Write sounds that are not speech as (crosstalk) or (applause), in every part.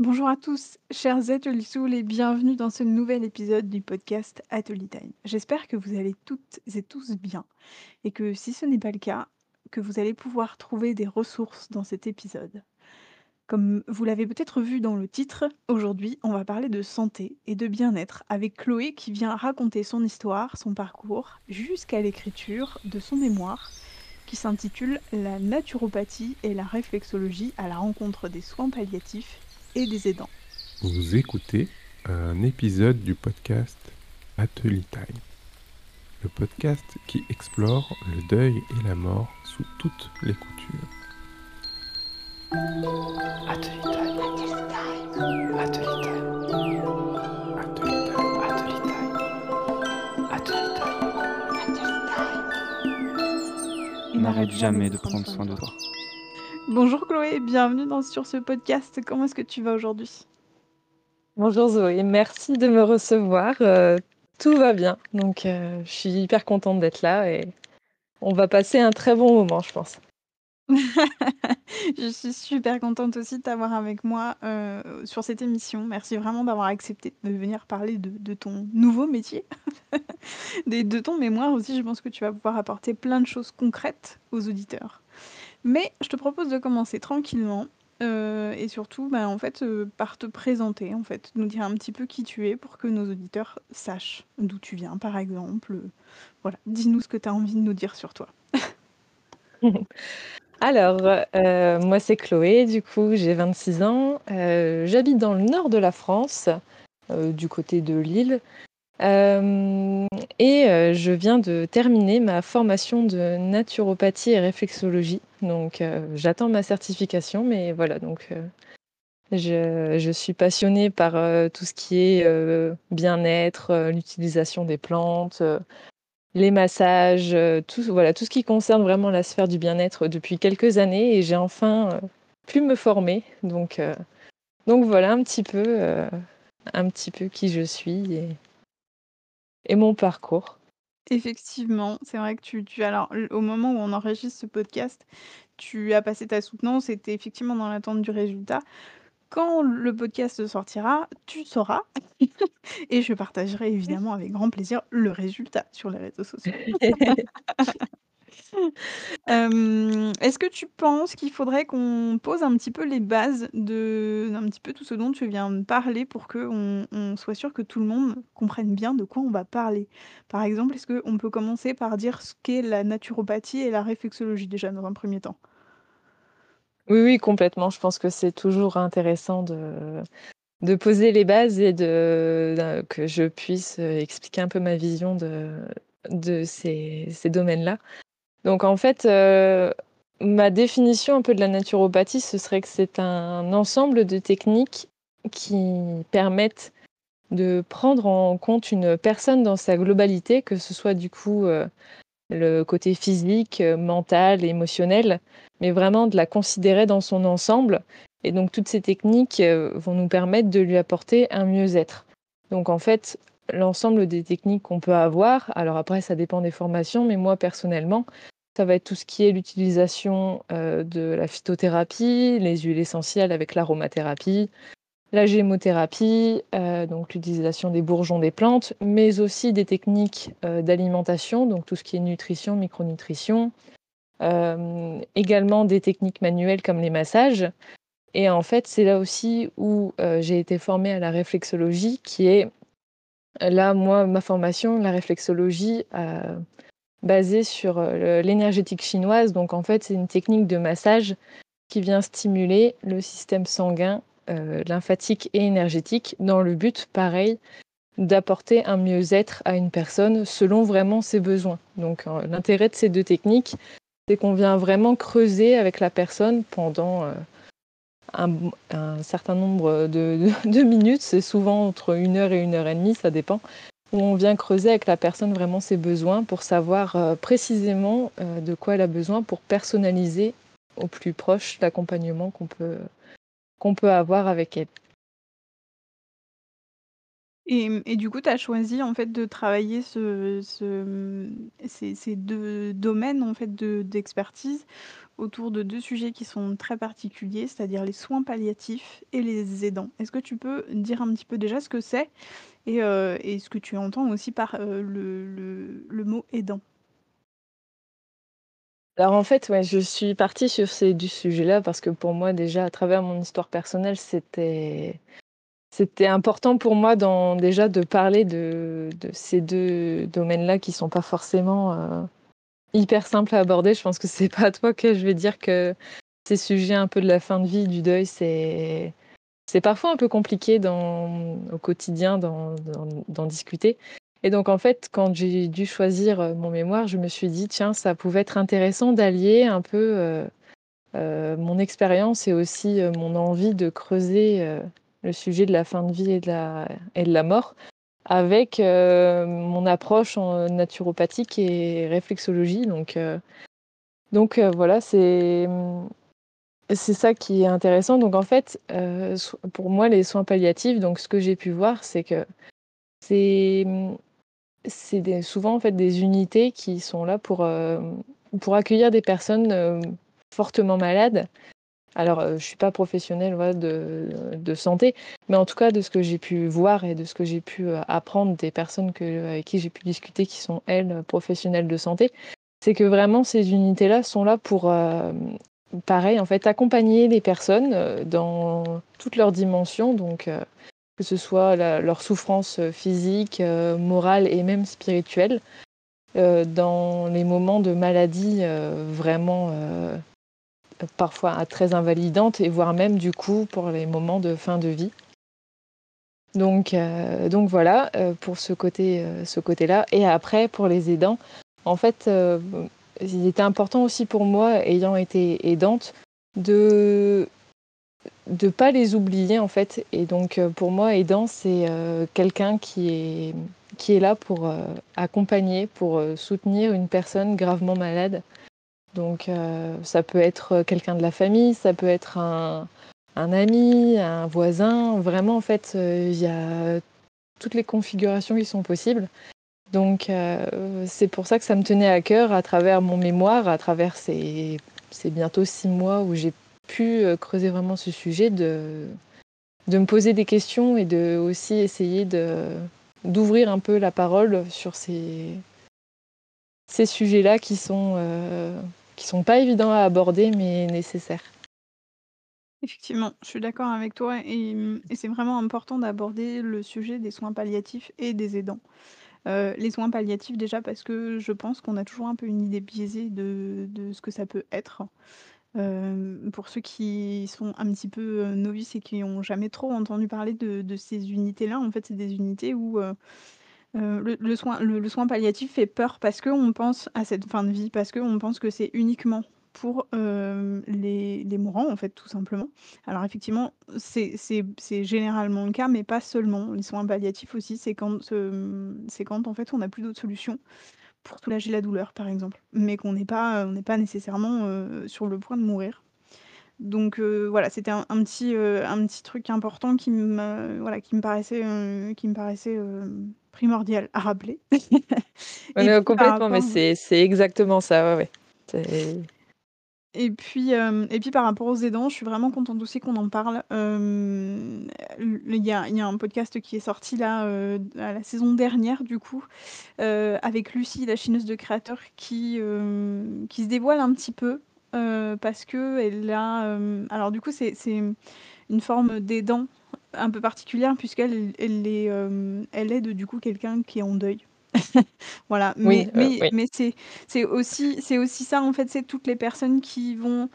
Bonjour à tous, chers Ateliers et bienvenue dans ce nouvel épisode du podcast Atelier Time. J'espère que vous allez toutes et tous bien et que si ce n'est pas le cas, que vous allez pouvoir trouver des ressources dans cet épisode. Comme vous l'avez peut-être vu dans le titre, aujourd'hui on va parler de santé et de bien-être avec Chloé qui vient raconter son histoire, son parcours, jusqu'à l'écriture de son mémoire qui s'intitule La naturopathie et la réflexologie à la rencontre des soins palliatifs et des aidants. Vous écoutez un épisode du podcast Atelier Time, le podcast qui explore le deuil et la mort sous toutes les coutures. Atelier Time. Atelier Time. Atelier Time. Atelier Time. Atelier Time. N'arrête jamais de prendre soin de toi. Bonjour Chloé, bienvenue dans, sur ce podcast. Comment est-ce que tu vas aujourd'hui? Bonjour Zoé, merci de me recevoir. Euh, tout va bien, donc euh, je suis hyper contente d'être là et on va passer un très bon moment, je pense. (laughs) je suis super contente aussi de t'avoir avec moi euh, sur cette émission. Merci vraiment d'avoir accepté de venir parler de, ton nouveau métier, (laughs) de ton mémoire aussi. Je pense que tu vas pouvoir apporter plein de choses concrètes aux auditeurs. Mais je te propose de commencer tranquillement euh, et surtout, bah, en fait, euh, par te présenter, en fait, nous dire un petit peu qui tu es pour que nos auditeurs sachent d'où tu viens, par exemple. voilà, dis-nous ce que tu as envie de nous dire sur toi. (laughs) Alors, euh, moi c'est Chloé, du coup j'ai 26 ans, j'habite dans le nord de la France, du côté de Lille, euh, et euh, je viens de terminer ma formation de naturopathie et réflexologie. Donc euh, j'attends ma certification, mais voilà, donc je, suis passionnée par tout ce qui est bien-être, l'utilisation des plantes, les massages, tout, voilà, tout ce qui concerne vraiment la sphère du bien-être depuis quelques années et j'ai enfin pu me former. Donc, voilà un petit peu, un petit peu qui je suis. Et mon parcours. Effectivement, c'est vrai que tu, tu alors au moment où on enregistre ce podcast, tu as passé ta soutenance, c'était effectivement dans l'attente du résultat. Quand le podcast sortira, tu sauras (laughs) et je partagerai évidemment avec grand plaisir le résultat sur les réseaux sociaux. (laughs) est-ce que tu penses qu'il faudrait qu'on pose un petit peu les bases de petit tout ce dont tu viens de parler pour qu'on on soit sûr que tout le monde comprenne bien de quoi on va parler? Par exemple, est-ce qu'on peut commencer par dire ce qu'est la naturopathie et la réflexologie déjà dans un premier temps? Oui, oui, complètement. Je pense que c'est toujours intéressant de poser les bases et que je puisse, expliquer un peu ma vision de ces domaines-là. Donc en fait, euh, ma définition un peu de la naturopathie, ce serait que c'est un ensemble de techniques qui permettent de prendre en compte une personne dans sa globalité, que ce soit du coup euh, le côté physique, mental, émotionnel, mais vraiment de la considérer dans son ensemble. Et donc toutes ces techniques euh, vont nous permettre de lui apporter un mieux-être. Donc en fait, l'ensemble des techniques qu'on peut avoir, alors après ça dépend des formations, mais moi personnellement, ça va être tout ce qui est l'utilisation euh, de la phytothérapie, les huiles essentielles avec l'aromathérapie, la gémothérapie, euh, donc l'utilisation des bourgeons des plantes, mais aussi des techniques euh, d'alimentation, donc tout ce qui est nutrition, micronutrition, également des techniques manuelles comme les massages. Et en fait, c'est là aussi où j'ai été formée à la réflexologie, qui est là, moi, ma formation, la réflexologie basée sur euh, l'énergétique chinoise. Donc en fait, c'est une technique de massage qui vient stimuler le système sanguin, euh, lymphatique et énergétique dans le but, pareil, d'apporter un mieux-être à une personne selon vraiment ses besoins. Donc euh, l'intérêt de ces deux techniques, c'est qu'on vient vraiment creuser avec la personne pendant un, certain nombre de, de minutes. C'est souvent entre une heure et une heure et demie, ça dépend où on vient creuser avec la personne vraiment ses besoins pour savoir euh, précisément euh, de quoi elle a besoin pour personnaliser au plus proche l'accompagnement qu'on peut, qu'on peut avoir avec elle. Et mmh et du coup, tu as choisi, en fait, de travailler mmh, ces ces 2 domaines, en fait, de d'expertise autour de 2 sujets qui sont très particuliers, c'est-à-dire les soins palliatifs et les aidants. Est-ce que tu peux dire un petit peu déjà ce que c'est et et ce que tu entends aussi par, le le le mot aidant? Alors en fait, ouais, je suis partie sur ces du sujet-là parce que pour moi déjà à travers mon histoire personnelle, c'était c'était important pour moi dans déjà de parler de ces 2 domaines-là qui sont pas forcément, heu, hyper simples à aborder. Je pense que c'est pas à toi que je vais dire que ces sujets un peu de la fin de vie, du deuil, c'est parfois un peu compliqué dans au quotidien d'en discuter et donc en fait, quand j'ai dû choisir, heu, mon mémoire, je me suis dit: «Tiens, ça pouvait être intéressant d'allier un peu, heu, mon expérience et aussi, mon envie de creuser, le sujet de la fin de vie et de la et de la mort avec, heu, mon approche en naturopathique et réflexologie» donc heu donc voilà, c'est, ça qui est intéressant donc en fait, pour moi, les soins palliatifs donc ce que j'ai pu voir, c'est que c'est, souvent, en fait, des unités qui sont là pour, pour accueillir des personnes, fortement malades. Alors, heu, je suis pas professionnelle, de santé, mais en tout cas de ce que j'ai pu voir et de ce que j'ai pu, heu, apprendre des personnes que avec qui j'ai pu discuter qui sont elles, professionnelles de santé, c'est que vraiment ces unités-là sont là pour, pareil, en fait, accompagner les personnes, dans toutes leurs dimensions donc que ce soit leur souffrance, physique, morale et même spirituelle, dans les moments de maladie, vraiment, parfois très invalidantes et voire même du coup pour les moments de fin de vie. Donc heu, donc voilà, heu, pour ce côté, heu, ce côté-là et après pour les aidants, en fait, il était important aussi pour moi, ayant été aidante, de de pas les oublier, en fait et donc pour moi, aidant, c'est, quelqu'un qui est qui est là pour, accompagner, pour, soutenir une personne gravement malade. Donc heu, ça peut être quelqu'un de la famille, ça peut être un ami, un voisin. Vraiment, en fait, heu, il y a toutes les configurations qui sont possibles. Donc c'est pour ça que ça me tenait à cœur à travers mon mémoire, à travers ces bientôt 6 mois où j'ai pu, creuser vraiment ce sujet, de me poser des questions et de aussi essayer d'ouvrir un peu la parole sur ces ces sujets-là qui sont, qui sont pas évidents à aborder mais nécessaires. Effectivement, je suis d'accord avec toi et et c'est vraiment important d'aborder le sujet des soins palliatifs et des aidants. Heu, les soins palliatifs déjà parce que je pense qu'on a toujours un peu une idée biaisée de ce que ça peut être. Hem, pour ceux qui sont un petit peu, heu, novices et qui ont jamais trop entendu parler de ces unités-là, en fait, c'est des unités où, heu, le soin palliatif fait peur parce qu'on pense à cette fin de vie, parce qu'on pense que c'est uniquement pour, hem, les mourants, en fait, tout simplement. Alors effectivement, c'est généralement le cas, mais pas seulement. Les soins palliatifs aussi, c'est quand, en fait, on n'a plus d'autres solutions pour soulager la douleur, par exemple, mais qu'on n'est pas, nécessairement, heu, sur le point de mourir. Donc voilà, c'était un petit, truc important qui me paraissait, primordial à rappeler. (laughs) Par complètement, mais c'est c'est exactement ça, ouais, ouais. C'est Et puis, hem et puis par rapport aux aidants, je suis vraiment contente aussi qu'on en parle. L il y a y a un podcast qui est sorti là, heu, à la saison dernière du coup, avec Lucie, la chineuse de créateur qui, qui se dévoile un petit peu, parce qu'elle a, hem alors du coup c'est c'est, une forme d'aidant un peu particulière puisqu'elle elle est, hem, elle aide du coup quelqu'un qui est en deuil. (laughs) Voilà, mais oui, mais oui. mais c'est c'est aussi c'est aussi ça en fait, c'est toutes les personnes qui vont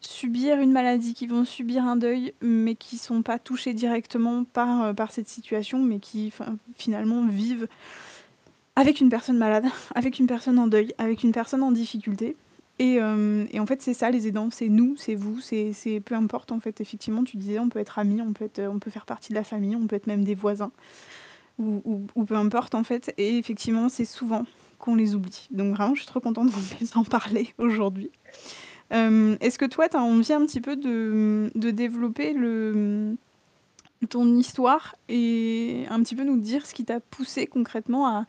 subir une maladie, qui vont subir un deuil, mais qui sont pas touchées directement par, heu, par cette situation, mais qui finalement vivent avec une personne malade, (laughs) avec une personne en deuil, avec une personne en difficulté et hem et en fait, c'est ça les aidants, c'est nous, c'est vous, c'est peu importe en fait, effectivement, tu disais on peut être amis, on peut être, on peut faire partie de la famille, on peut être même des voisins ou peu importe en fait et effectivement, c'est souvent qu'on les oublie. Donc vraiment, je suis trop contente qu'on puisse en parler aujourd'hui. Hem, est-ce que toi, tu as envie un petit peu de, de développer ton histoire et un petit peu nous dire ce qui t'a poussé concrètement à,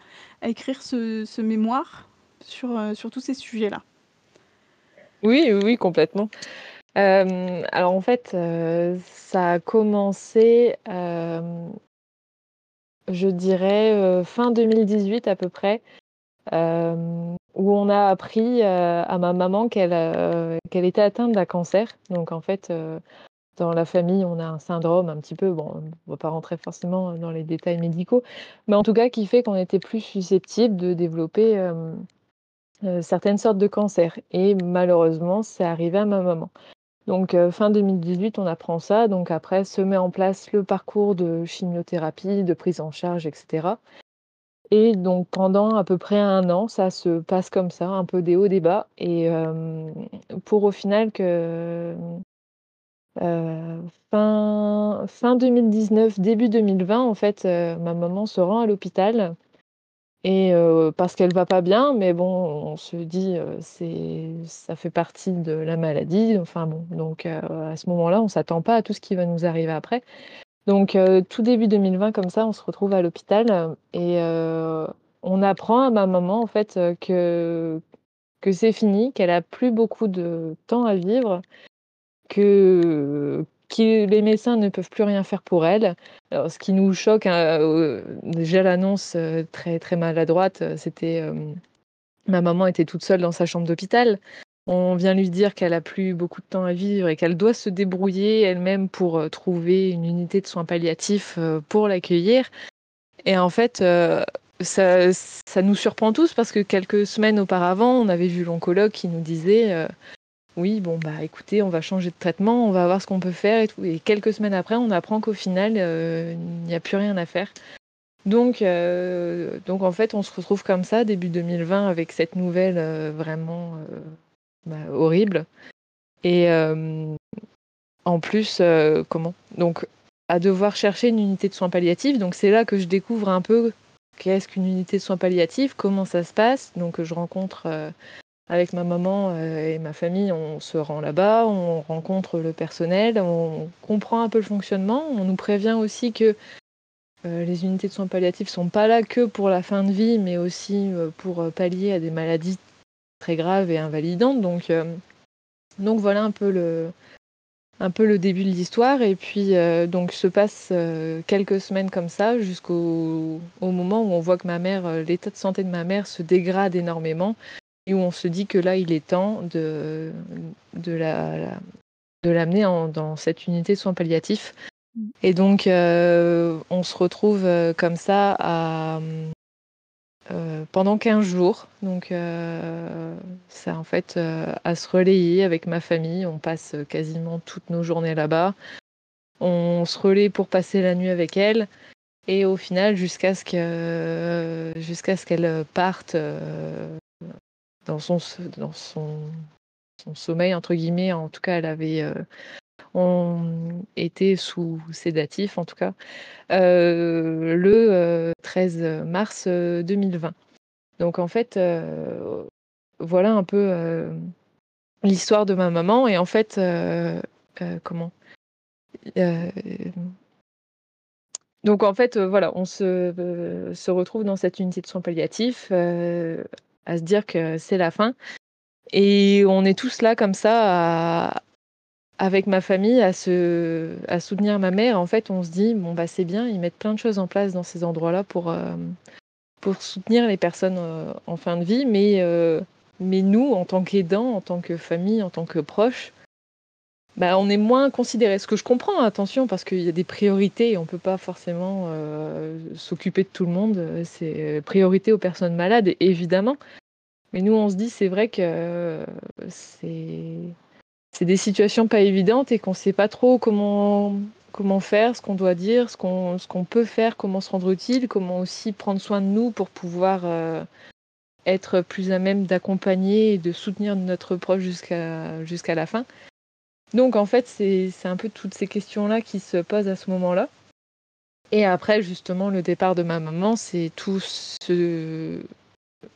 écrire ce, mémoire euh, sur tous ces sujets-là? Oui, oui, complètement. Euh, alors en fait, euh, ça a commencé, euh, je dirais, fin 2018 à peu près, où on a appris à ma maman qu'elle était atteinte d'un cancer. Donc en fait, dans la famille, on a un syndrome un petit peu, bon, on ne va pas rentrer forcément dans les détails médicaux, mais en tout cas qui fait qu'on était plus susceptible de développer euh, certaines sortes de cancers. Et malheureusement, c'est arrivé à ma maman. Donc euh, fin 2018, on apprend ça. Donc après, se met en place le parcours de chimiothérapie, de prise en charge, etc. Et donc pendant à peu près un an, ça se passe comme ça, un peu des hauts, des bas. Et euh, pour au final que fin, fin 2019, début 2020, en fait, ma maman se rend à l'hôpital. Et parce qu'elle va pas bien, mais bon, on se dit, c'est, ça fait partie de la maladie. Enfin bon, donc à ce moment-là, on s'attend pas à tout ce qui va nous arriver après. Donc tout début 2020, comme ça, on se retrouve à l'hôpital et on apprend à ma maman en fait que que c'est fini, qu'elle a plus beaucoup de temps à vivre, que les médecins ne peuvent plus rien faire pour elle. Alors, ce qui nous choque, hein, déjà l'annonce euh, très très maladroite, euh, c'était euh, ma maman était toute seule dans sa chambre d'hôpital. On vient lui dire qu'elle a plus beaucoup de temps à vivre et qu'elle doit se débrouiller elle-même pour trouver une unité de soins palliatifs pour l'accueillir. Et en fait, ça, ça nous surprend tous parce que quelques semaines auparavant, on avait vu l'oncologue qui nous disait oui, bon, bah écoutez, on va changer de traitement, on va voir ce qu'on peut faire et tout. Et quelques semaines après, on apprend qu'au final, euh, il n'y a plus rien à faire. Donc, euh, donc, en fait, on se retrouve comme ça, début 2020, avec cette nouvelle euh, vraiment bah, horrible. Et en plus, comment? Donc, à devoir chercher une unité de soins palliatifs. Donc, c'est là que je découvre un peu qu'est-ce qu'une unité de soins palliatifs, comment ça se passe. Donc, je rencontre avec ma maman euh, et ma famille, on se rend là-bas, on rencontre le personnel, on comprend un peu le fonctionnement. On nous prévient aussi que euh, les unités de soins palliatifs sont pas là que pour la fin de vie, mais aussi euh, pour pallier à des maladies très graves et invalidantes. Donc, voilà un peu le, un peu le début de l'histoire. Et puis donc se passe quelques semaines comme ça jusqu'au au moment où on voit que ma mère, l'état de santé de ma mère se dégrade énormément et où on se dit que là il est temps de, de la, de l'amener en- dans cette unité de soins palliatifs. Mm. Et donc euh, on se retrouve euh, comme ça à euh, pendant 15 jours. Donc, euh, ça, en fait, à se relayer avec ma famille. On passe quasiment toutes nos journées là-bas. On se relaie pour passer la nuit avec elle. Et au final, jusqu'à ce que, jusqu'à ce qu'elle parte dans son, dans son, sommeil, entre guillemets. En tout cas, elle avait euh, on était sous sédatif, en tout cas, euh, le euh, 13 mars euh, 2020. Donc en fait, euh, voilà un peu euh, l'histoire de ma maman. Et en fait, euh, euh, comment Euh, Donc en fait, euh, voilà, on se, euh, se retrouve dans cette unité de soins palliatifs euh, à se dire que c'est la fin. Et on est tous là comme ça, avec ma famille, à, se, à soutenir ma mère. En fait, on se dit, bon, bah c'est bien, ils mettent plein de choses en place dans ces endroits-là pour, euh, pour soutenir les personnes euh, en fin de vie. Mais, euh, mais nous, en tant qu'aidants, en tant que famille, en tant que proches, bah, on est moins considérés. Ce que je comprends, attention, parce qu'il y a des priorités et on ne peut pas forcément euh, s'occuper de tout le monde. Euh, C'est priorité aux personnes malades, évidemment. Mais nous, on se dit, c'est vrai que euh, c'est des situations pas évidentes et qu'on ne sait pas trop comment, faire, ce qu'on doit dire, ce qu'on peut faire, comment se rendre utile, comment aussi prendre soin de nous pour pouvoir euh, être plus à même d'accompagner et de soutenir notre proche jusqu'à la fin. Donc en fait, c'est un peu toutes ces questions-là qui se posent à ce moment-là. Et après, justement, le départ de ma maman, c'est tout ce,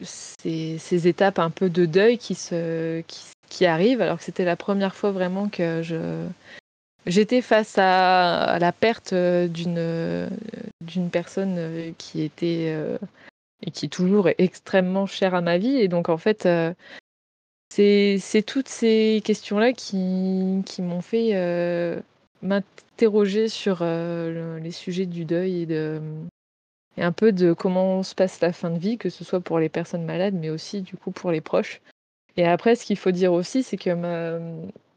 ces, ces étapes un peu de deuil qui, se, qui, qui arrivent, alors que c'était la première fois vraiment que j'étais face à, la perte d'une d'une personne qui était et qui est toujours extrêmement chère à ma vie. Et donc, en fait, c'est toutes ces questions-là qui, qui m'ont fait m'interroger sur les sujets du deuil et, de, et un peu de comment se passe la fin de vie, que ce soit pour les personnes malades, mais aussi du coup pour les proches. Et après, ce qu'il faut dire aussi, c'est que ma...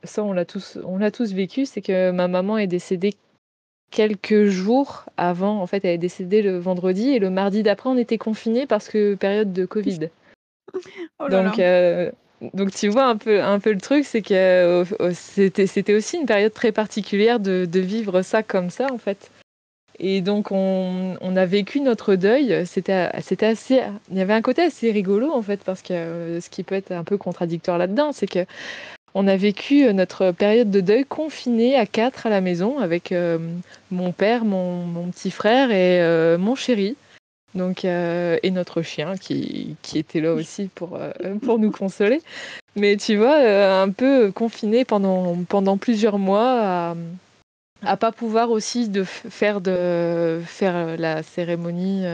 ça, on l'a tous, on l'a tous vécu, c'est que ma maman est décédée quelques jours avant. En fait, elle est décédée le vendredi et le mardi d'après, on était confinés parce que période de Covid. (laughs) Oh donc, euh, donc tu vois un peu, un peu le truc, c'est que euh, c'était, aussi une période très particulière de, de, vivre ça comme ça en fait. Et donc on, on a vécu notre deuil. C'était, assez, il y avait un côté assez rigolo en fait parce que euh, ce qui peut être un peu contradictoire là-dedans, c'est que on a vécu euh, notre période de deuil confiné à quatre à la maison avec mon père, mon, mon, petit frère et mon chéri. Donc, euh, et notre chien qui, qui, était là aussi pour, euh, (laughs) pour nous consoler. Mais tu vois, euh, un peu confiné pendant, pendant plusieurs mois à, à pas pouvoir aussi de faire, de, faire la cérémonie.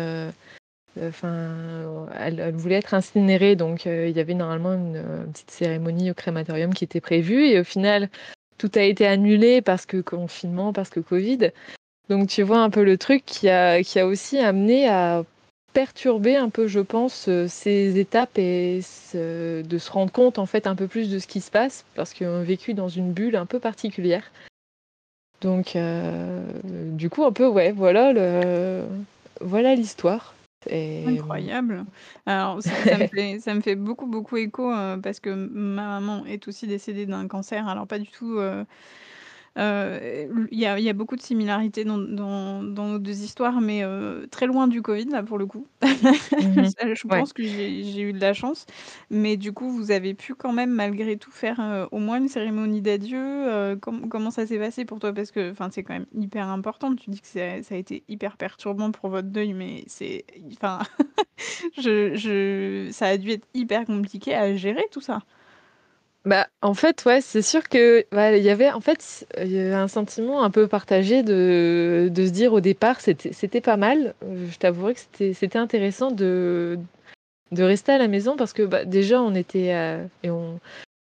Enfin, elle, voulait être incinérée, donc il y avait normalement une, une, petite cérémonie au crématorium qui était prévue. Et au final, tout a été annulé parce que confinement, parce que Covid. Donc tu vois un peu le truc qui a, qui a aussi amené à perturber un peu, je pense, euh, ces étapes et de se rendre compte en fait un peu plus de ce qui se passe parce qu'on a vécu dans une bulle un peu particulière. Donc, euh, du coup, un peu, ouais, voilà le, voilà l'histoire. Incroyable. Alors, ça, me fait, ça, me fait, beaucoup, beaucoup écho euh, parce que ma maman est aussi décédée d'un cancer. Alors, pas du tout il y a beaucoup de similarités dans nos deux histoires, mais euh, très loin du covid, là, pour le coup. (laughs) Mmh je pense que j'ai eu de la chance. Mais du coup, vous avez pu quand même, malgré tout, faire, euh, au moins une cérémonie d'adieu, comment ça s'est passé pour toi? Parce que, enfin, c'est quand même hyper important. Tu dis que ça a été hyper perturbant pour votre deuil, mais c'est enfin, (laughs) je je ça a dû être hyper compliqué à gérer tout ça? Bah, en fait, ouais, c'est sûr que, bah, il y avait en fait, y avait un sentiment un peu partagé de de se dire au départ, c'était c'était pas mal. Je t'avouerai que c'était intéressant de de rester à la maison parce que, bah, déjà on était, et on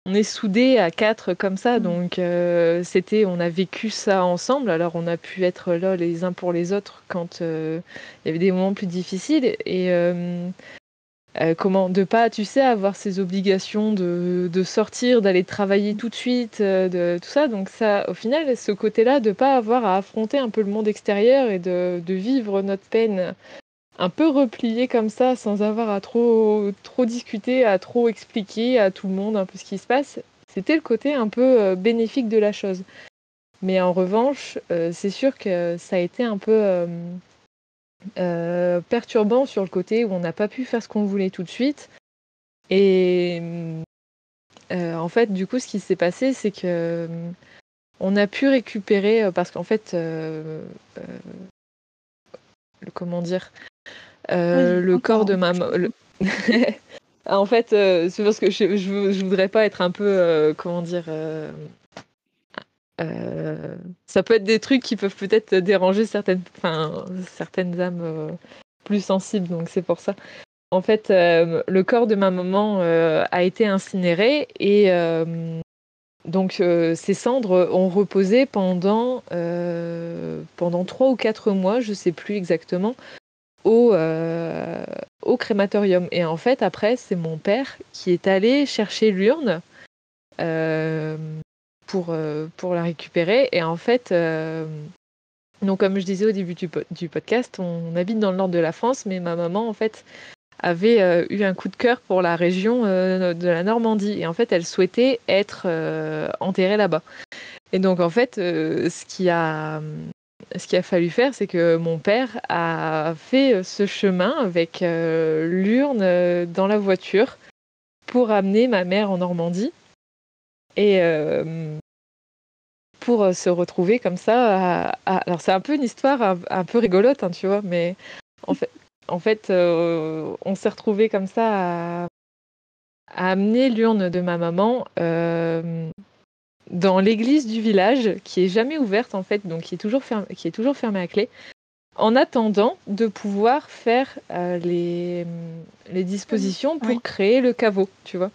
on est soudés à quatre comme ça, mmh. donc euh, c'était on a vécu ça ensemble. Alors on a pu être là les uns pour les autres quand, euh, il y avait des moments plus difficiles et euh, comment de pas, tu sais, avoir ces obligations de, de sortir, d'aller travailler tout de suite, euh, de tout ça. Donc ça, au final, ce côté-là, de pas avoir à affronter un peu le monde extérieur et de, de vivre notre peine un peu replié comme ça, sans avoir à trop, trop discuter, à trop expliquer à tout le monde un peu ce qui se passe, c'était le côté un peu euh, bénéfique de la chose. Mais en revanche, c'est sûr que ça a été un peu euh, perturbant sur le côté où on n'a pas pu faire ce qu'on voulait tout de suite. Et euh, en fait, du coup, ce qui s'est passé, c'est que euh, on a pu récupérer parce qu'en fait, comment dire, le corps de ma (laughs) en fait, c'est parce que je, je, je, voudrais pas être un peu, comment dire, euh, ça peut être des trucs qui peuvent peut-être déranger certaines, enfin, certaines âmes euh, plus sensibles, donc c'est pour ça. En fait, euh, le corps de ma maman a été incinéré et donc ses cendres ont reposé pendant pendant trois ou quatre mois, je sais plus exactement, au, au crématorium. Et en fait, après, c'est mon père qui est allé chercher l'urne pour la récupérer. Et en fait, euh, donc comme je disais au début du, du, podcast, on habite dans le nord de la France, mais ma maman, en fait, avait euh, eu un coup de cœur pour la région de la Normandie. Et en fait, elle souhaitait être enterrée là-bas. Et donc, en fait, ce qui a ce qu'il a fallu faire, c'est que mon père a fait ce chemin avec l'urne dans la voiture pour amener ma mère en Normandie. Et pour se retrouver comme ça, alors c'est un peu une histoire un, peu rigolote, hein, tu vois, mais en fait, en fait euh, on s'est retrouvé comme ça à, amener l'urne de ma maman dans l'église du village, qui est jamais ouverte en fait, donc qui est toujours fermée, qui est toujours fermée à clé, en attendant de pouvoir faire euh, les, les dispositions pour Oui. créer le caveau, tu vois.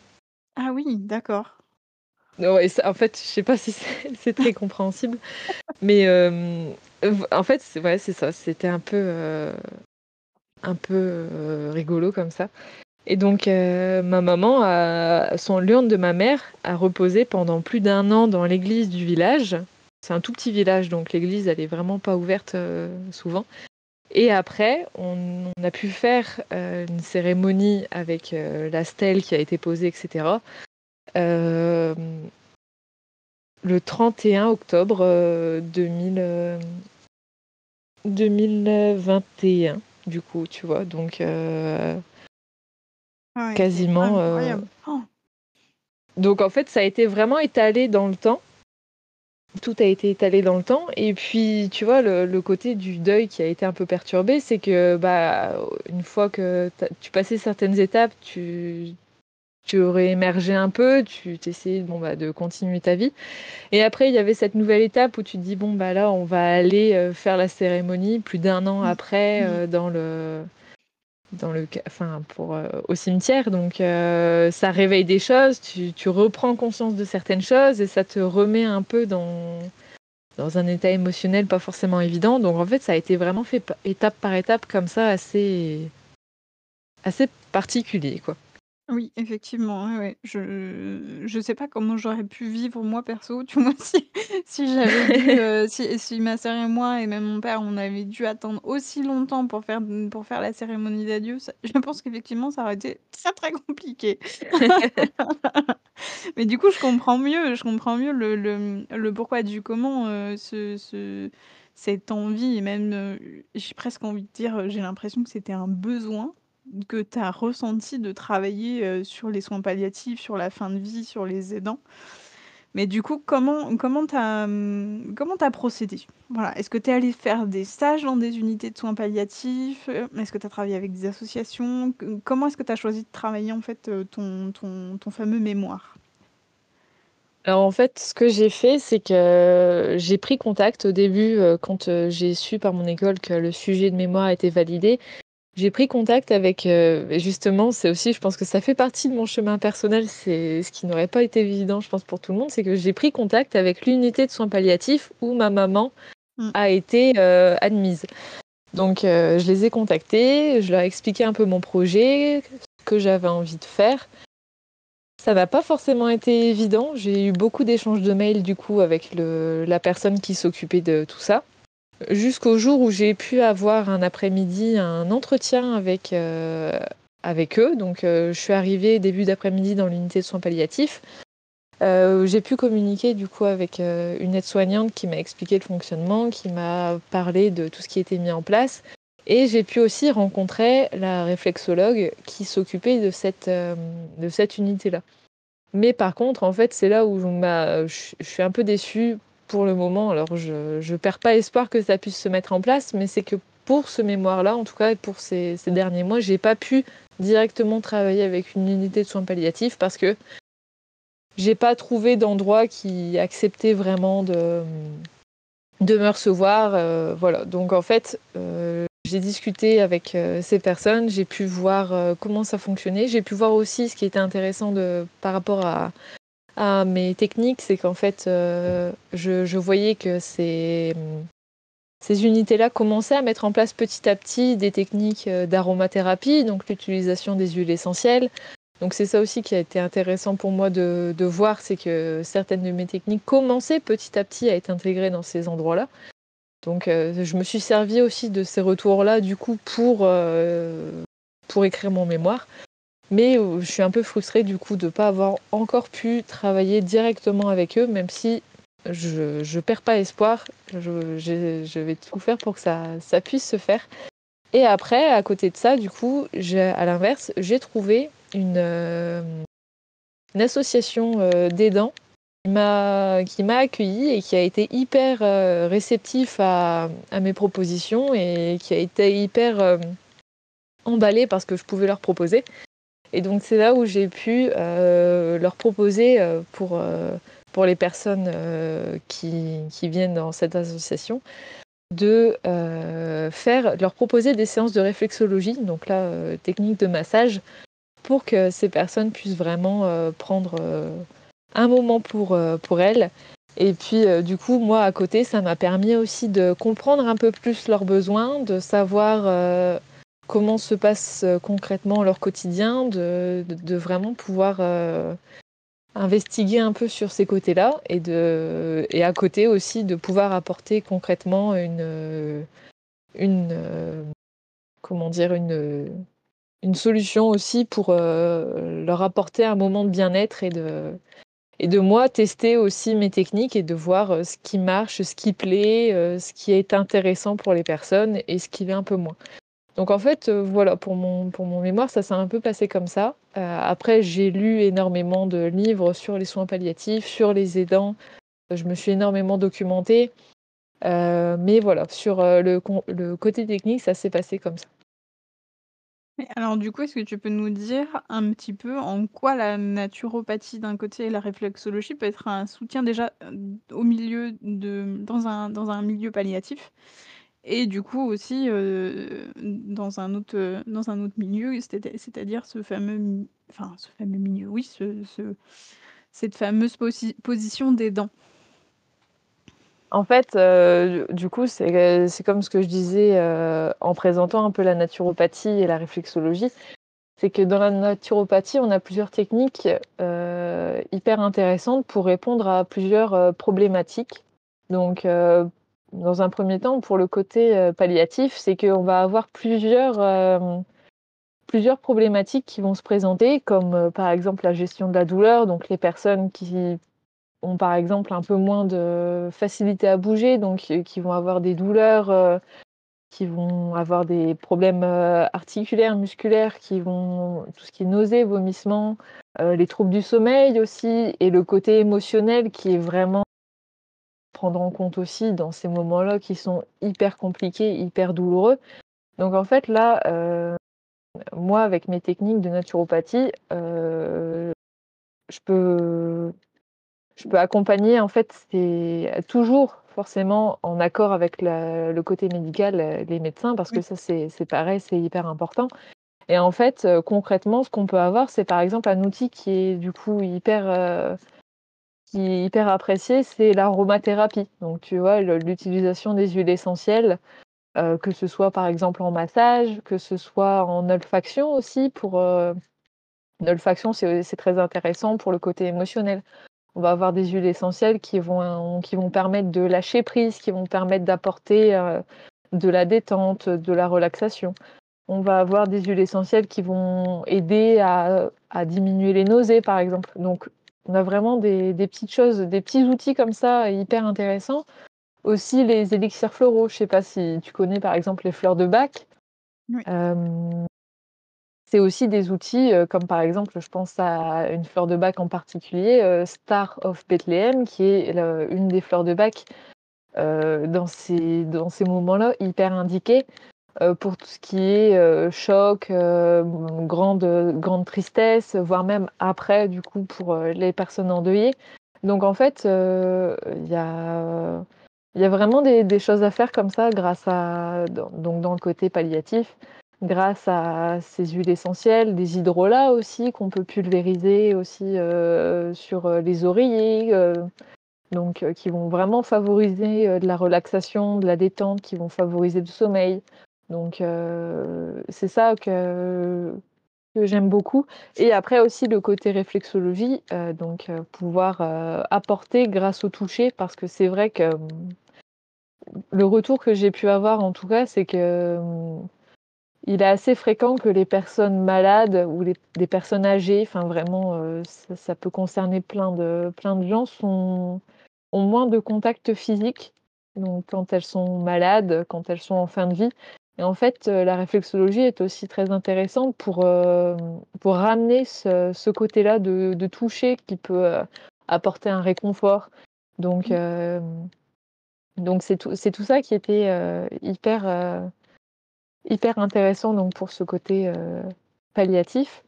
Ah oui, d'accord. En fait, je sais pas si c'est (laughs) très compréhensible, mais euh, en fait, c'est ça. C'était un peu, euh, un peu euh, rigolo comme ça. Et donc, ma maman, son l'urne de ma mère a reposé pendant plus d'un an dans l'église du village. C'est un tout petit village, donc l'église, elle est vraiment pas ouverte souvent. Et après, on, a pu faire une cérémonie avec la stèle qui a été posée, etc. Euh, le 31 octobre euh, 2000, euh, 2021, du coup, tu vois. Donc, euh, Ah ouais, Quasiment, euh. Oh, donc, en fait, ça a été vraiment étalé dans le temps. Tout a été étalé dans le temps. Et puis, tu vois, le, le côté du deuil qui a été un peu perturbé, c'est que, bah, une fois que tu passais certaines étapes, tu, tu aurais émergé un peu, tu t'essayais bon, bah, de continuer ta vie. Et après, il y avait cette nouvelle étape où tu te dis, bon, bah là, on va aller euh, faire la cérémonie plus d'un an Mm. après euh, dans le. Dans le, enfin, pour, euh, au cimetière. Donc, euh, ça réveille des choses, tu, tu reprends conscience de certaines choses et ça te remet un peu dans, dans un état émotionnel pas forcément évident. Donc, en fait, ça a été vraiment fait étape par étape comme ça, assez, assez particulier, quoi. Oui, effectivement, ouais, ouais. Je je sais pas comment j'aurais pu vivre moi perso, tu vois? (laughs) Si si j'avais dû, heu, (laughs) si si ma sœur et moi et même mon père, on avait dû attendre aussi longtemps pour faire pour faire la cérémonie d'adieu, ça je pense qu'effectivement ça aurait été très, très compliqué. (laughs) Mais du coup, je comprends mieux je comprends mieux le le, mmh, le pourquoi du comment, heu, ce ce cette envie et même, heu, j'ai presque envie de dire, heu, j'ai l'impression que c'était un besoin que tu as ressenti de travailler, sur les soins palliatifs, sur la fin de vie, sur les aidants. Mais du coup, comment comment tu as, mmh, procédé? Voilà, est-ce que tu es allé faire des stages dans des unités de soins palliatifs? Est-ce que tu as travaillé avec des associations? Comment est-ce que tu as choisi de travailler en fait, ton fameux mémoire? Alors en fait, ce que j'ai fait, c'est que j'ai pris contact au début, quand, j'ai su par mon école que le sujet de mémoire était validé. J'ai pris contact avec, et justement, c'est aussi je pense que ça fait partie de mon chemin personnel, c'est ce qui n'aurait pas été évident, je pense, pour tout le monde, c'est que j'ai pris contact avec l'unité de soins palliatifs où ma maman Mmh. a été, heu, admise. Donc heu, je les ai contactés, je leur ai expliqué un peu mon projet, ce que j'avais envie de faire. Ça n'a pas forcément été évident. J'ai eu beaucoup d'échanges de mails du coup avec le, la personne qui s'occupait de tout ça. Jusqu'au jour où j'ai pu avoir un après-midi un entretien avec, euh, avec eux. Donc euh, je suis arrivée début d'après-midi dans l'unité de soins palliatifs. Euh, j'ai pu communiquer du coup avec une aide-soignante qui m'a expliqué le fonctionnement, qui m'a parlé de tout ce qui était mis en place. Et j'ai pu aussi rencontrer la réflexologue qui s'occupait de cette, cette unité-là. Mais par contre, en fait, c'est là où je je suis un peu déçue pour le moment. Alors, je ne perds pas espoir que ça puisse se mettre en place, mais c'est que pour ce mémoire-là, en tout cas, pour ces, derniers mois, j'ai pas pu directement travailler avec une unité de soins palliatifs parce que j'ai pas trouvé d'endroit qui acceptait vraiment de, de me recevoir. euh, voilà. Donc, en fait, euh, j'ai discuté avec euh, ces personnes, j'ai pu voir comment ça fonctionnait, j'ai pu voir aussi ce qui était intéressant de, par rapport à, à mes techniques, c'est qu'en fait, euh, je, voyais que ces, unités-là commençaient à mettre en place petit à petit des techniques euh, d'aromathérapie, donc l'utilisation des huiles essentielles. Donc c'est ça aussi qui a été intéressant pour moi de, voir, c'est que certaines de mes techniques commençaient petit à petit à être intégrées dans ces endroits-là. Donc euh, je me suis servi aussi de ces retours-là du coup pour, pour écrire mon mémoire. Mais euh, je suis un peu frustrée du coup de ne pas avoir encore pu travailler directement avec eux, même si je ne perds pas espoir. Je, vais tout faire pour que ça, puisse se faire. Et après, à côté de ça, du coup, à l'inverse, j'ai trouvé une, euh, association euh, d'aidants qui m'a accueilli et qui a été hyper euh, réceptif à, mes propositions et qui a été hyper emballé par ce que je pouvais leur proposer. Et donc c'est là où j'ai pu euh, leur proposer pour, pour les personnes euh, qui, qui, viennent dans cette association de euh, faire, leur proposer des séances de réflexologie, donc là, euh, technique de massage, pour que ces personnes puissent vraiment prendre un moment pour, pour elles. Et puis, du coup, moi, à côté, ça m'a permis aussi de comprendre un peu plus leurs besoins, de savoir comment se passe concrètement leur quotidien, de, vraiment pouvoir investiguer un peu sur ces côtés-là et, à côté aussi de pouvoir apporter concrètement une, une comment dire une, solution aussi pour euh, leur apporter un moment de bien-être et de, moi tester aussi mes techniques et de voir euh, ce qui marche, ce qui plaît, euh, ce qui est intéressant pour les personnes et ce qui l'est un peu moins. Donc en fait, euh, voilà, pour mon, pour mon mémoire, ça s'est un peu passé comme ça. Euh, après, j'ai lu énormément de livres sur les soins palliatifs, sur les aidants. Je me suis énormément documentée. Euh, mais voilà, sur le, le côté technique, ça s'est passé comme ça. Alors du coup, est-ce que tu peux nous dire un petit peu en quoi la naturopathie d'un côté et la réflexologie peut être un soutien déjà au milieu de dans un, dans un milieu palliatif et du coup aussi, dans un autre, dans un autre milieu, c'est-à-dire ce fameux enfin ce fameux milieu, oui, ce cette fameuse position des dents. En fait, du coup, c'est c'est comme ce que je disais, en présentant un peu la naturopathie et la réflexologie. C'est que dans la naturopathie, on a plusieurs techniques, hyper intéressantes pour répondre à plusieurs, problématiques. Donc, dans un premier temps, pour le côté euh, palliatif, c'est qu'on va avoir plusieurs, euh, plusieurs problématiques qui vont se présenter, comme euh, par exemple la gestion de la douleur, donc les personnes qui ont par exemple un peu moins de facilité à bouger, donc qui vont avoir des douleurs, qui vont avoir des problèmes articulaires, musculaires, qui vont tout ce qui est nausées, vomissements, les troubles du sommeil aussi, et le côté émotionnel qui est vraiment prendre en compte aussi dans ces moments-là qui sont hyper compliqués, hyper douloureux. Donc en fait là, euh, moi avec mes techniques de naturopathie, euh, je peux je peux accompagner en fait c'est toujours forcément en accord avec le côté médical les médecins parce que ça c'est pareil, c'est hyper important. Et en fait, concrètement, ce qu'on peut avoir, c'est par exemple un outil qui est du coup hyper qui est hyper apprécié, c'est l'aromathérapie. Donc, tu vois, l'utilisation des huiles essentielles, euh, que ce soit par exemple en massage, que ce soit en olfaction aussi. Pour euh, l'olfaction, c'est très intéressant pour le côté émotionnel. On va avoir des huiles essentielles qui vont, qui vont permettre de lâcher prise, qui vont permettre d'apporter euh, de la détente, de la relaxation. On va avoir des huiles essentielles qui vont aider à, à diminuer les nausées, par exemple. Donc, on a vraiment des, petites choses, des petits outils comme ça hyper intéressants. Aussi les élixirs floraux. Je ne sais pas si tu connais par exemple les fleurs de bac. Euh, c'est aussi des outils euh, comme par exemple, je pense à une fleur de bac en particulier, euh, Star of Bethlehem, qui est une des fleurs de bac dans ces, dans ces moments-là hyper indiquées pour tout ce qui est euh, choc, euh, grande, grande tristesse, voire même après, du coup, pour les personnes endeuillées. Donc en fait, il y a, y, a, vraiment des, choses à faire comme ça grâce à, donc dans le côté palliatif, grâce à ces huiles essentielles, des hydrolats aussi qu'on peut pulvériser aussi sur les oreillers donc qui vont vraiment favoriser de la relaxation, de la détente, qui vont favoriser le sommeil. Donc euh, c'est ça que, j'aime beaucoup. Et après aussi le côté réflexologie, euh, donc euh, pouvoir apporter grâce au toucher, parce que c'est vrai que le retour que j'ai pu avoir en tout cas, c'est que il est assez fréquent que les personnes malades ou les, des personnes âgées, enfin vraiment, ça, peut concerner plein de, gens, ont moins de contact physique. Donc quand elles sont malades, quand elles sont en fin de vie, et en fait, euh, la réflexologie est aussi très intéressante pour, euh, pour ramener ce, côté-là de, toucher qui peut euh, apporter un réconfort. Donc, mmh. donc c'est tout, tout, ça qui était hyper, hyper intéressant donc, pour ce côté palliatif.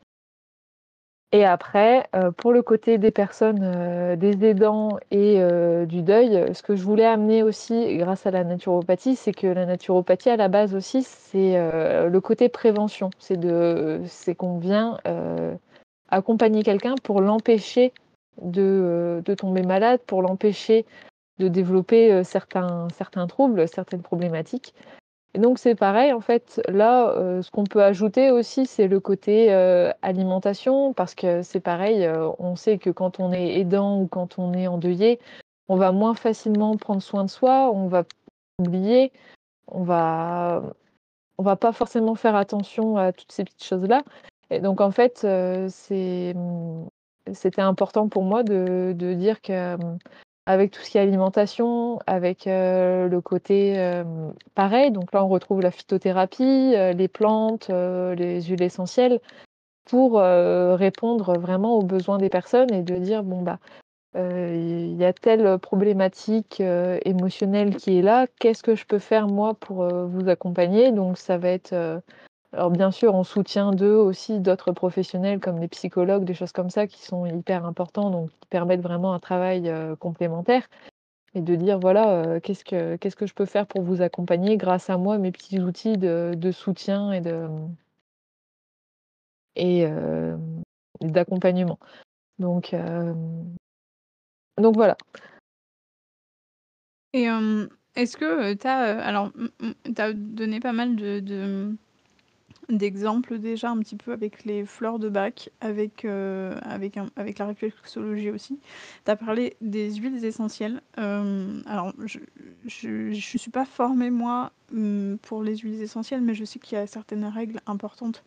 Et après, euh, pour le côté des personnes, euh, des aidants et euh, du deuil, ce que je voulais amener aussi grâce à la naturopathie, c'est que la naturopathie à la base aussi, c'est le côté prévention. C'est qu'on vient accompagner quelqu'un pour l'empêcher de, de, tomber malade, pour l'empêcher de développer certains, certains troubles, certaines problématiques. Et donc c'est pareil, en fait, là, euh, ce qu'on peut ajouter aussi, c'est le côté euh, alimentation, parce que c'est pareil, euh, on sait que quand on est aidant ou quand on est endeuillé, on va moins facilement prendre soin de soi, on va oublier, on va, on va pas forcément faire attention à toutes ces petites choses-là. Et donc en fait, c'est, c'était important pour moi de, de dire que avec tout ce qui est alimentation, avec euh, le côté euh, pareil. Donc là, on retrouve la phytothérapie, euh, les plantes, les huiles essentielles pour répondre vraiment aux besoins des personnes et de dire bon bah il y a telle problématique émotionnelle qui est là, qu'est-ce que je peux faire moi pour vous accompagner? Donc ça va être alors bien sûr, on soutient d'eux aussi d'autres professionnels comme les psychologues, des choses comme ça qui sont hyper importants, donc qui permettent vraiment un travail euh, complémentaire. Et de dire, voilà, euh, qu'est-ce que qu'est-ce que je peux faire pour vous accompagner grâce à moi, mes petits outils de, soutien et de et euh, d'accompagnement. Donc, donc voilà. Et est-ce que tu as, alors, tu as donné pas mal de d'exemples déjà un petit peu avec les fleurs de bac, avec, euh, avec, avec la réflexologie aussi. Tu as parlé des huiles essentielles. Euh, alors, je ne suis pas formée, moi, hum, pour les huiles essentielles, mais je sais qu'il y a certaines règles importantes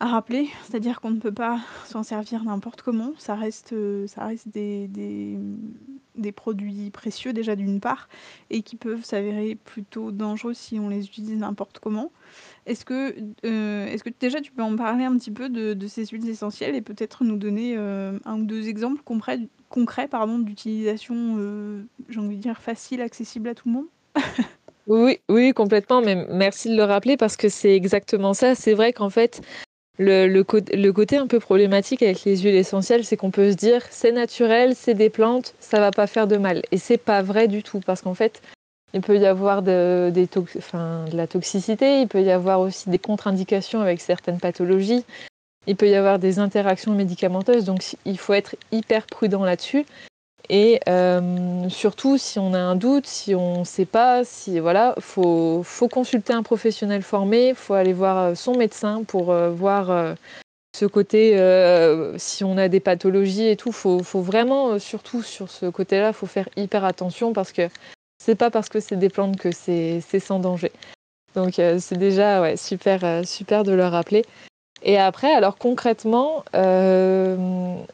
à rappeler, c'est-à-dire qu'on ne peut pas s'en servir n'importe comment, ça reste, ça reste des, des, produits précieux déjà d'une part, et qui peuvent s'avérer plutôt dangereux si on les utilise n'importe comment. Est-ce que, euh, est-ce que déjà tu peux en parler un petit peu de, ces huiles essentielles et peut-être nous donner euh, un ou deux exemples concrets, concrets d'utilisation, euh, j'ai envie de dire, facile, accessible à tout le monde? Oui, oui, complètement. Mais merci de le rappeler parce que c'est exactement ça. C'est vrai qu'en fait, le, côté un peu problématique avec les huiles essentielles, c'est qu'on peut se dire c'est naturel, c'est des plantes, ça va pas faire de mal. Et c'est pas vrai du tout, parce qu'en fait, il peut y avoir de, de la toxicité, il peut y avoir aussi des contre-indications avec certaines pathologies, il peut y avoir des interactions médicamenteuses, donc il faut être hyper prudent là-dessus. Et euh, surtout, si on a un doute, si on ne sait pas, si voilà, faut, consulter un professionnel formé, faut aller voir euh, son médecin pour euh, voir ce côté, si on a des pathologies et tout. Faut, faut vraiment, surtout sur ce côté-là, faut faire hyper attention parce que c'est pas parce que c'est des plantes que c'est sans danger. Donc c'est déjà super, super de le rappeler. Et après, alors concrètement, euh,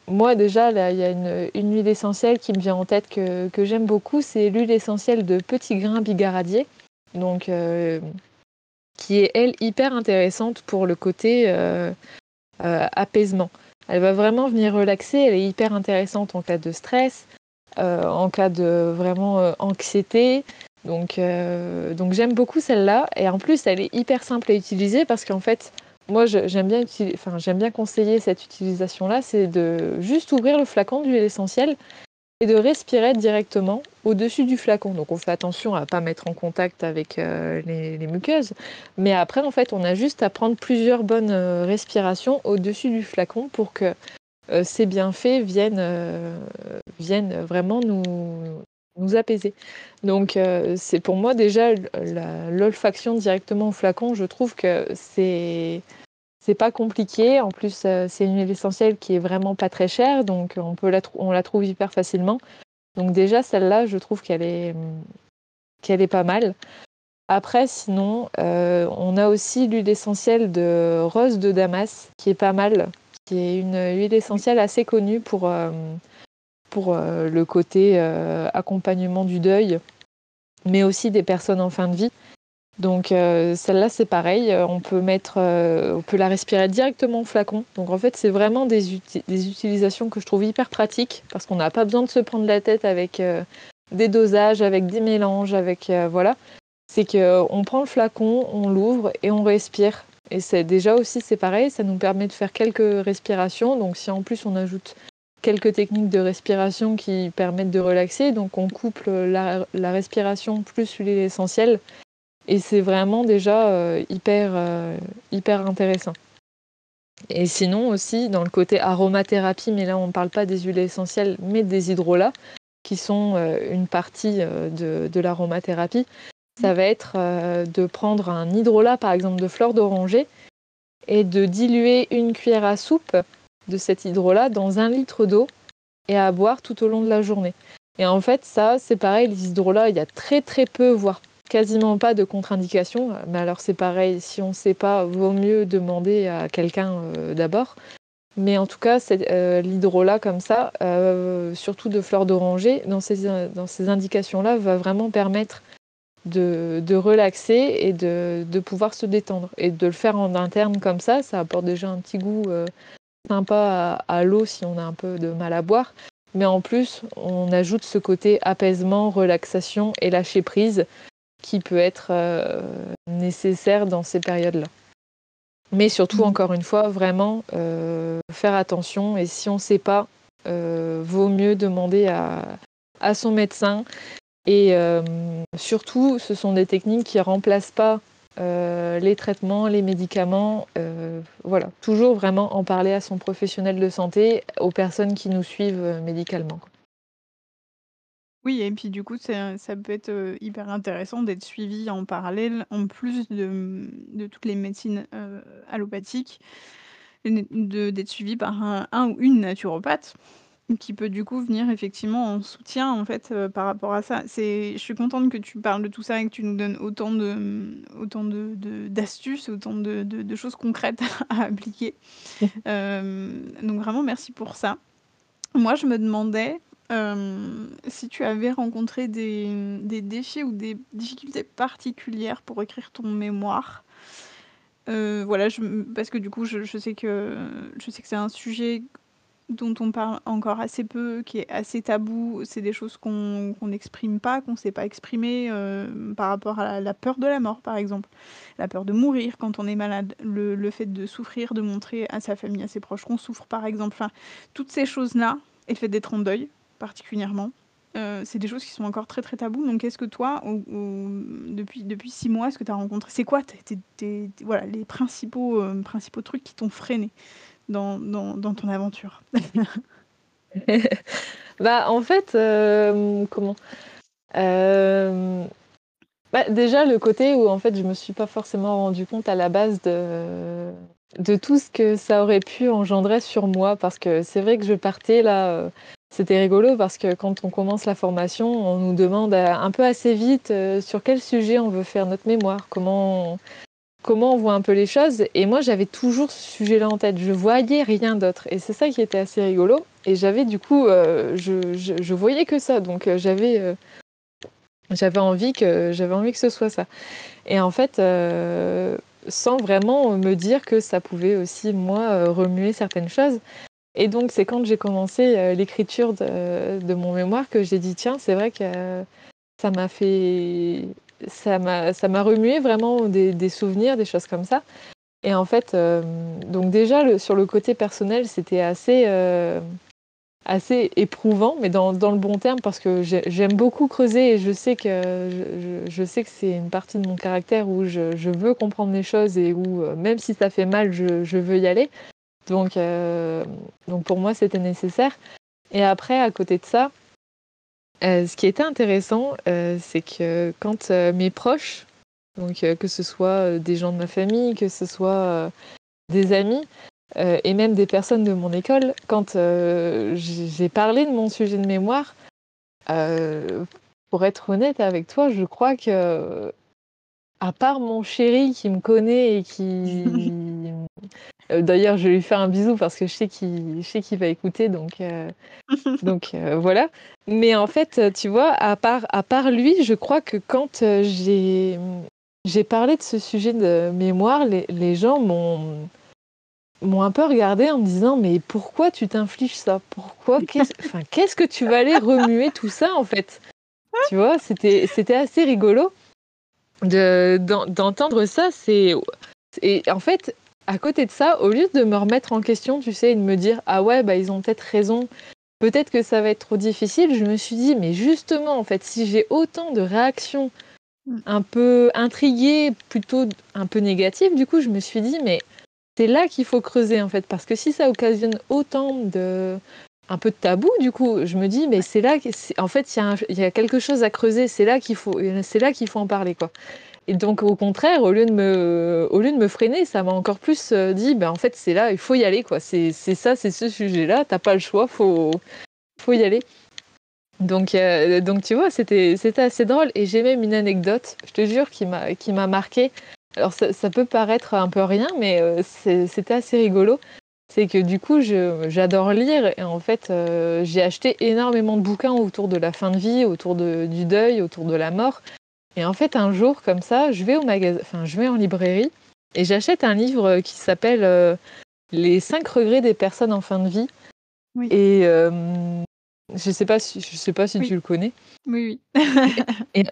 moi déjà, il y a une, huile essentielle qui me vient en tête que, j'aime beaucoup, c'est l'huile essentielle de petit grain bigaradier, donc euh, qui est elle hyper intéressante pour le côté euh, apaisement. Elle va vraiment venir relaxer, elle est hyper intéressante en cas de stress, en cas de vraiment anxiété. Donc, donc j'aime beaucoup celle-là, et en plus, elle est hyper simple à utiliser parce qu'en fait, moi, j'aime bien, conseiller cette utilisation-là, c'est de juste ouvrir le flacon d'huile essentielle et de respirer directement au-dessus du flacon. Donc on fait attention à ne pas mettre en contact avec euh, les, muqueuses. Mais après, en fait, on a juste à prendre plusieurs bonnes euh, respirations au-dessus du flacon pour que euh, ces bienfaits viennent vraiment nous, nous apaiser. Donc c'est pour moi déjà l'olfaction directement au flacon, je trouve que c'est c'est pas compliqué. En plus, c'est une huile essentielle qui est vraiment pas très chère, donc on peut la on la trouve hyper facilement. Donc déjà celle-là, je trouve qu'elle est qu'elle est pas mal. Après, sinon, on a aussi l'huile essentielle de rose de Damas, qui est pas mal, qui est une huile essentielle assez connue pour pour euh, le côté euh, accompagnement du deuil, mais aussi des personnes en fin de vie. Donc euh, celle-là c'est pareil, on peut mettre, on peut la respirer directement au flacon. Donc en fait c'est vraiment des, utilisations que je trouve hyper pratiques parce qu'on n'a pas besoin de se prendre la tête avec des dosages, avec des mélanges, avec voilà. C'est qu'on prend le flacon, on l'ouvre et on respire Et c'est déjà aussi, c'est pareil, ça nous permet de faire quelques respirations. Donc si en plus on ajoute quelques techniques de respiration qui permettent de relaxer, donc on couple la, respiration plus l'huile essentielle. Et c'est vraiment déjà euh, hyper, euh, hyper intéressant. Et sinon aussi, dans le côté aromathérapie, mais là on ne parle pas des huiles essentielles, mais des hydrolats, qui sont euh, une partie de, de l'aromathérapie, ça va être de prendre un hydrolat, par exemple, de fleurs d'oranger et de diluer une cuillère à soupe de cet hydrolat dans un litre d'eau et à boire tout au long de la journée. Et en fait, ça, c'est pareil, les hydrolats, il y a très très peu, voire quasiment pas de contre-indications. Mais alors c'est pareil, si on ne sait pas, vaut mieux demander à quelqu'un euh, d'abord. Mais en tout cas, euh, l'hydrolat comme ça, surtout de fleurs d'oranger, dans ces, dans ces indications-là, va vraiment permettre de, relaxer et de, pouvoir se détendre. Et de le faire en interne comme ça, ça apporte déjà un petit goût euh, sympa à, l'eau si on a un peu de mal à boire. Mais en plus, on ajoute ce côté apaisement, relaxation et lâcher prise qui peut être euh, nécessaire dans ces périodes-là. Mais surtout, mmh. encore une fois, vraiment euh, faire attention. Et si on ne sait pas, vaut mieux demander à son médecin et euh, surtout, ce sont des techniques qui ne remplacent pas euh, les traitements, les médicaments. Euh, voilà, toujours vraiment en parler à son professionnel de santé, aux personnes qui nous suivent médicalement. Oui, et puis du coup, ça, peut être hyper intéressant d'être suivi en parallèle, en plus de, toutes les médecines allopathiques, d'être suivi par un ou une naturopathe qui peut du coup venir effectivement en soutien en fait, euh, par rapport à ça. C'est je suis contente que tu parles de tout ça et que tu nous donnes autant de, mmh, autant de d'astuces, autant de de choses concrètes (laughs) à appliquer. (laughs) donc vraiment merci pour ça. Moi, je me demandais, si tu avais rencontré des, mmh, des défis ou des difficultés particulières pour écrire ton mémoire? voilà, je parce que du coup, je je sais que je sais que c'est un sujet dont on parle encore assez peu, qui est assez tabou. C'est des choses qu'on n'exprime pas, qu'on ne sait pas exprimer euh, par rapport à la, peur de la mort, par exemple. La peur de mourir quand on est malade, le, fait de souffrir, de montrer à sa famille, à ses proches qu'on souffre, par exemple. Enfin, toutes ces choses-là, et le fait d'être en deuil, particulièrement, euh, c'est des choses qui sont encore très très tabous. Donc, est-ce que toi, depuis, depuis six mois, est-ce que tu as rencontré C'est quoi voilà, les principaux, euh, principaux trucs qui t'ont freiné? Dans, ton aventure (laughs) Bah, en fait, euh, comment? Euh, bah, Déjà, le côté où en fait, je me suis pas forcément rendu compte à la base de, de tout ce que ça aurait pu engendrer sur moi, parce que c'est vrai que je partais là. Euh, c'était rigolo parce que quand on commence la formation, on nous demande un peu assez vite sur quel sujet on veut faire notre mémoire, comment comment on voit un peu les choses. Et moi, j'avais toujours ce sujet-là en tête. Je voyais rien d'autre. Et c'est ça qui était assez rigolo. Et j'avais du coup, euh, je, voyais que ça. Donc euh, j'avais, euh, j'avais envie que j'avais envie que ce soit ça. Et en fait, sans vraiment me dire que ça pouvait aussi moi remuer certaines choses. Et donc c'est quand j'ai commencé l'écriture de, mon mémoire que j'ai dit tiens, c'est vrai que ça m'a fait ça m'a remué vraiment des, souvenirs, des choses comme ça. Et en fait, euh, donc déjà sur le côté personnel, c'était assez, euh, assez éprouvant, mais dans, dans, le bon terme, parce que j'aime beaucoup creuser et je sais que, je, sais que c'est une partie de mon caractère où je, veux comprendre les choses et où, euh, même si ça fait mal, je, je veux y aller. Donc, donc pour moi, c'était nécessaire. Et après, à côté de ça, euh, ce qui était intéressant, euh, c'est que quand euh, mes proches, que ce soit des gens de ma famille, que ce soit des amis, et même des personnes de mon école, quand j'ai parlé de mon sujet de mémoire, pour être honnête avec toi, je crois que, à part mon chéri qui me connaît et qui... (laughs) D'ailleurs, je vais lui faire un bisou parce que je sais qu'il va écouter, donc, (laughs) donc voilà. Mais en fait, tu vois, à part, à part lui, je crois que quand euh, j'ai, j'ai parlé de ce sujet de mémoire, les, les gens m'ont, m'ont un peu regardé en me disant Mais pourquoi tu t'infliges ça? Pourquoi? Qu'est-ce, enfin, qu'est-ce que tu vas aller remuer tout ça en fait? Tu vois, c'était, c'était assez rigolo de, d'entendre ça. C'est, Et en fait, à côté de ça, au lieu de me remettre en question, tu sais, et de me dire ah ouais, bah ils ont peut-être raison, peut-être que ça va être trop difficile, je me suis dit mais justement, en fait, si j'ai autant de réactions Mm. un peu intriguées, plutôt un peu négatives, du coup, je me suis dit mais c'est là qu'il faut creuser en fait, parce que si ça occasionne autant de un peu de tabou, du coup, je me dis mais c'est là, en fait, il y, a un- il y a quelque chose à creuser, c'est là qu'il faut, c'est là qu'il faut en parler quoi. Et donc, au contraire, au lieu de me, au lieu de me freiner, ça m'a encore plus euh, dit, ben, en fait, c'est là, il faut y aller, quoi. C'est ça, c'est ce sujet-là, t'as pas le choix, faut, faut y aller. Donc, euh, donc tu vois, c'était assez drôle. Et j'ai même une anecdote, je te jure, qui m'a marqué. Alors, ça, peut paraître un peu rien, mais euh, c'était assez rigolo. C'est que du coup, j'adore lire et en fait, j'ai acheté énormément de bouquins autour de la fin de vie, autour de, du deuil, autour de la mort. Et en fait, un jour, comme ça, je vais au magasin, enfin, je vais en librairie et j'achète un livre qui s'appelle euh, Les 5 regrets des personnes en fin de vie. Oui. Et euh, je sais pas si, je sais pas si Oui. tu le connais. Oui, oui.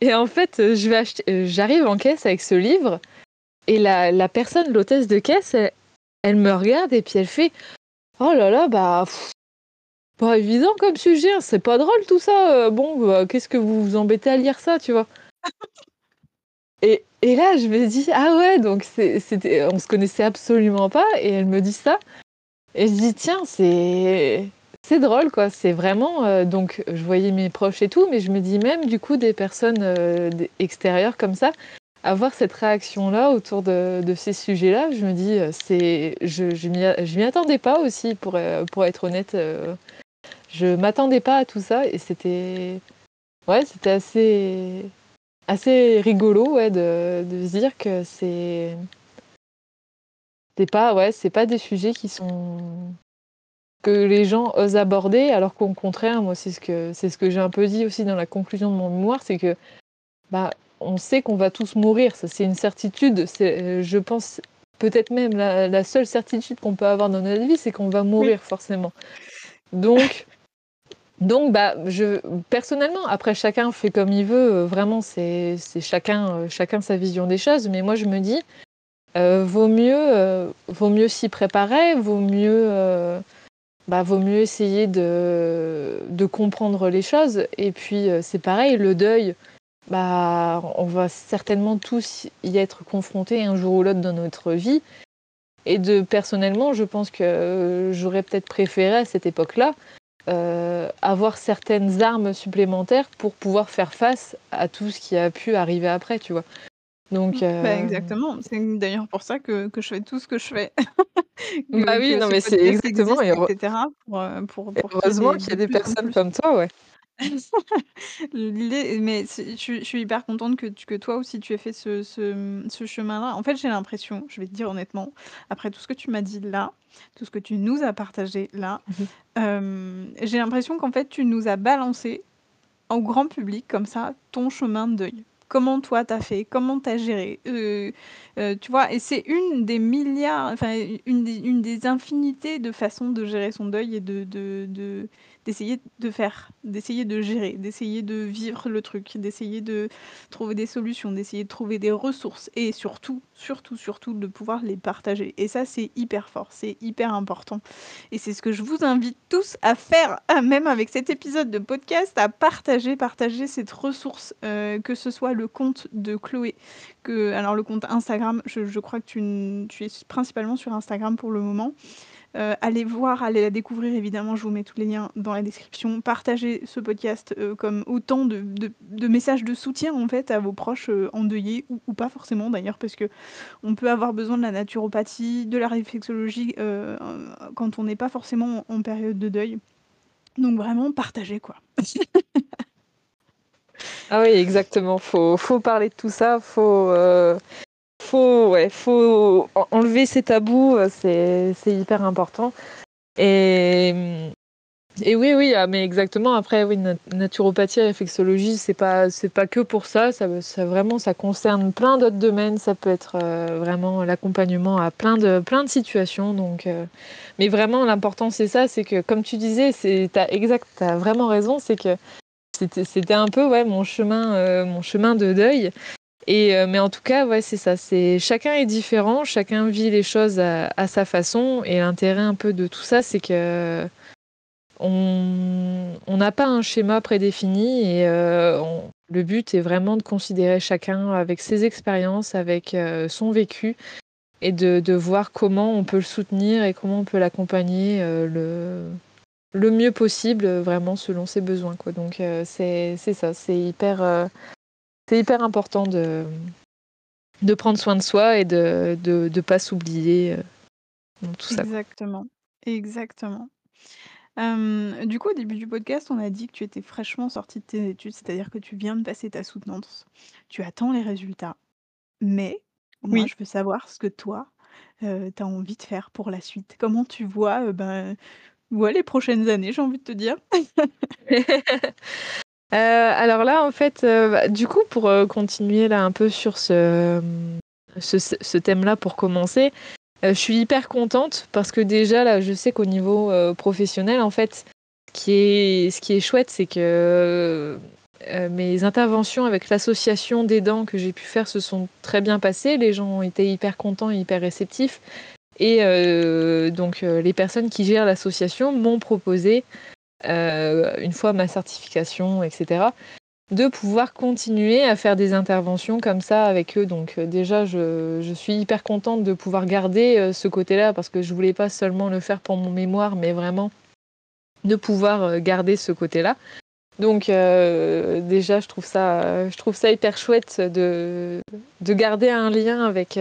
Et en fait, euh, je vais acheter, euh, j'arrive en caisse avec ce livre et la, la personne, l'hôtesse de caisse, elle, elle me regarde et puis elle fait Oh là là, bah, pff, pas évident comme sujet, hein, c'est pas drôle tout ça. euh, Bon, bah, qu'est-ce que vous vous embêtez à lire ça, tu vois? Et, là, je me dis Ah ouais, donc c'était, on se connaissait absolument pas et elle me dit ça. Et je dis Tiens, c'est. Drôle, quoi. C'est vraiment. euh, donc, je voyais mes proches et tout, mais je me dis même, du coup, des personnes euh, extérieures comme ça, avoir cette réaction-là autour de, ces sujets-là, je me dis, euh, c'est. Je, je m'y attendais pas aussi, pour, pour être honnête. euh, je m'attendais pas à tout ça et c'était. Ouais, c'était assez. Assez rigolo, ouais, de, de se dire que c'est. C'est pas, ouais, c'est pas des sujets qui sont que les gens osent aborder, alors qu'au contraire, moi, c'est ce que c'est ce que j'ai un peu dit aussi dans la conclusion de mon mémoire, c'est que bah, on sait qu'on va tous mourir, ça c'est une certitude. C'est, euh, je pense, peut-être même la, la seule certitude qu'on peut avoir dans notre vie, c'est qu'on va mourir forcément. Donc, donc, bah, je personnellement, après chacun fait comme il veut. euh, Vraiment, c'est chacun, euh, chacun sa vision des choses. Mais moi, je me dis, euh, vaut mieux, vaut mieux s'y préparer, vaut mieux, bah, vaut mieux essayer de, comprendre les choses. Et puis, c'est pareil, le deuil, bah, on va certainement tous y être confrontés un jour ou l'autre dans notre vie. Et de personnellement, je pense que j'aurais peut-être préféré à cette époque-là euh, avoir certaines armes supplémentaires pour pouvoir faire face à tout ce qui a pu arriver après, tu vois. Donc, Bah, euh, exactement. C'est d'ailleurs pour ça que, que je fais tout ce que je fais. (laughs) Bah oui, non, mais c'est exactement, existe, et heureux- etc. Pour, euh, pour, pour heureusement qu'il y a de des personnes comme toi, ouais. (laughs) L'idée, mais c'est- je, suis- je suis hyper contente que, tu- que toi aussi tu aies fait ce, ce, ce chemin-là. En fait, j'ai l'impression, je vais te dire honnêtement, après tout ce que tu m'as dit là, tout ce que tu nous as partagé là, euh, j'ai l'impression qu'en fait tu nous as balancé au grand public comme ça ton chemin de deuil. Comment toi t'as fait, comment t'as géré, euh, euh, tu vois, et c'est une des milliards, enfin une des, une des infinités de façons de gérer son deuil et de, de, de- d'essayer de faire, d'essayer de gérer, d'essayer de vivre le truc, d'essayer de trouver des solutions, d'essayer de trouver des ressources et surtout, surtout, surtout de pouvoir les partager. Et ça c'est hyper fort, c'est hyper important. Et c'est ce que je vous invite tous à faire, même avec cet épisode de podcast, à partager, partager cette ressource, euh, que ce soit le compte de Chloé, que, alors le compte Instagram, je, crois que tu es principalement sur Instagram pour le moment. Euh, allez voir, allez la découvrir évidemment, je vous mets tous les liens dans la description. Partagez ce podcast euh, comme autant de, de- messages de soutien en fait à vos proches euh, endeuillés ou, pas forcément d'ailleurs parce que on peut avoir besoin de la naturopathie, de la réflexologie quand on n'est pas forcément en période de deuil. Donc vraiment partagez quoi. (laughs) Ah oui, exactement. Faut, faut parler de tout ça. Faut, faut, ouais, faut en- enlever ces tabous. euh, C'est, hyper important. Et, et oui, oui, ah, mais exactement. Après, oui, nat- naturopathie, réflexologie, c'est pas, c'est pas que pour ça. Ça, vraiment, ça concerne plein d'autres domaines. Ça peut être euh, vraiment l'accompagnement à plein de, plein de situations. Donc, euh, mais vraiment, l'important, c'est ça, c'est que, comme tu disais, c'est, t'as exact, t'as vraiment raison, c'est que c'était un peu ouais mon chemin mon chemin de deuil Et, mais en tout cas, ouais, c'est ça. C'est chacun est différent, chacun vit les choses à, sa façon. Et l'intérêt un peu de tout ça, c'est que on n'a pas un schéma prédéfini et euh, le but est vraiment de considérer chacun avec ses expériences, avec euh, son vécu et de, voir comment on peut le soutenir et comment on peut l'accompagner euh, le, mieux possible, vraiment selon ses besoins. Donc c'est ça, c'est hyper, c'est hyper important de, de prendre soin de soi et de ne de, pas s'oublier dans tout ça. Exactement, exactement du coup, au début du podcast, on a dit que tu étais fraîchement sortie de tes études, c'est-à-dire que tu viens de passer ta soutenance. Tu attends les résultats. Mais moi, je veux savoir ce que toi, tu as envie de faire pour la suite. Comment tu vois, ben, les prochaines années, j'ai envie de te dire? (laughs) alors là, en fait, bah, du coup, pour, continuer là un peu sur ce, thème-là pour commencer, euh, je suis hyper contente parce que déjà, là, je sais qu'au niveau euh, professionnel, en fait, ce qui est, ce qui est chouette, c'est que euh, mes interventions avec l'association des dents que j'ai pu faire se sont très bien passées. Les gens ont été hyper contents et hyper réceptifs. Et donc, les personnes qui gèrent l'association m'ont proposé, une fois ma certification, etc., de pouvoir continuer à faire des interventions comme ça avec eux. Donc euh, déjà, je, suis hyper contente de pouvoir garder euh, ce côté-là parce que je voulais pas seulement le faire pour mon mémoire, mais vraiment de pouvoir euh, garder ce côté-là. Donc déjà, je trouve ça, je trouve ça hyper chouette de, de garder un lien avec,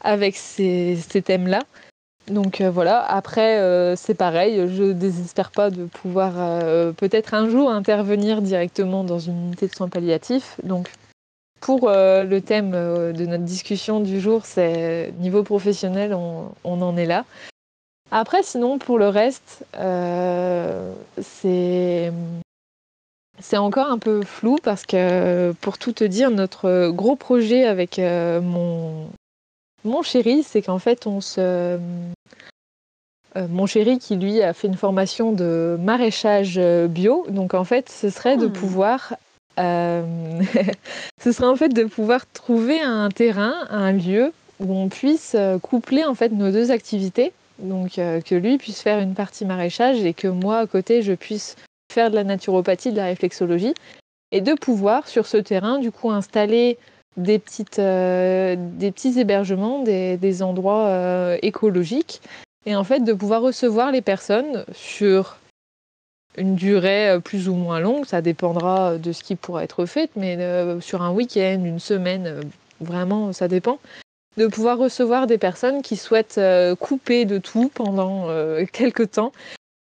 avec ces thèmes-là. Donc euh, voilà, après euh, c'est pareil, je désespère pas de pouvoir euh, peut-être un jour intervenir directement dans une unité de soins palliatifs. Donc pour le thème de notre discussion du jour, c'est niveau professionnel, on, en est là. Après sinon pour le reste, c'est c'est encore un peu flou parce que pour tout te dire, notre gros projet avec mon mon chéri, c'est qu'en fait, on se. Euh, mon chéri qui lui a fait une formation de maraîchage euh, bio, donc en fait, ce serait de hmm. pouvoir. Euh, (laughs) ce serait en fait de pouvoir trouver un terrain, un lieu où on puisse coupler en fait nos deux activités. Donc que lui puisse faire une partie maraîchage et que moi à côté je puisse faire de la naturopathie, de la réflexologie et de pouvoir sur ce terrain du coup installer des, petites, euh, des petits hébergements, des, endroits écologiques, et en fait de pouvoir recevoir les personnes sur une durée euh, plus ou moins longue, ça dépendra de ce qui pourra être fait, mais sur un week-end, une semaine, vraiment ça dépend, de pouvoir recevoir des personnes qui souhaitent couper de tout pendant (laughs) quelques temps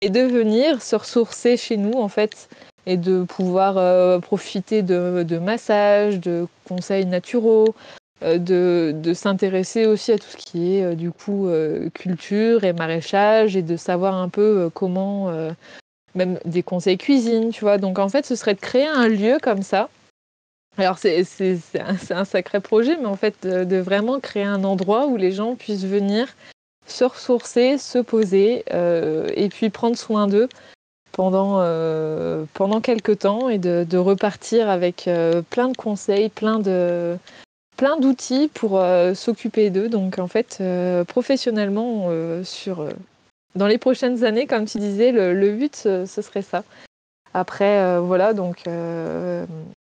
et de venir se ressourcer chez nous en fait et de pouvoir euh, profiter de, massages, de conseils naturaux, euh, de, de s'intéresser aussi à tout ce qui est euh, du coup culture et maraîchage et de savoir un peu comment, même des conseils cuisine, tu vois. Donc en fait, ce serait de créer un lieu comme ça. Alors c'est un, un, sacré projet, mais en fait de, vraiment créer un endroit où les gens puissent venir se ressourcer, se poser et puis prendre soin d'eux pendant, euh, pendant quelques temps et de, repartir avec euh, plein de conseils, plein de plein d'outils pour euh, s'occuper d'eux. Donc en fait, professionnellement, sur, dans les prochaines années, comme tu disais, le, but, ce serait ça. Après, voilà, donc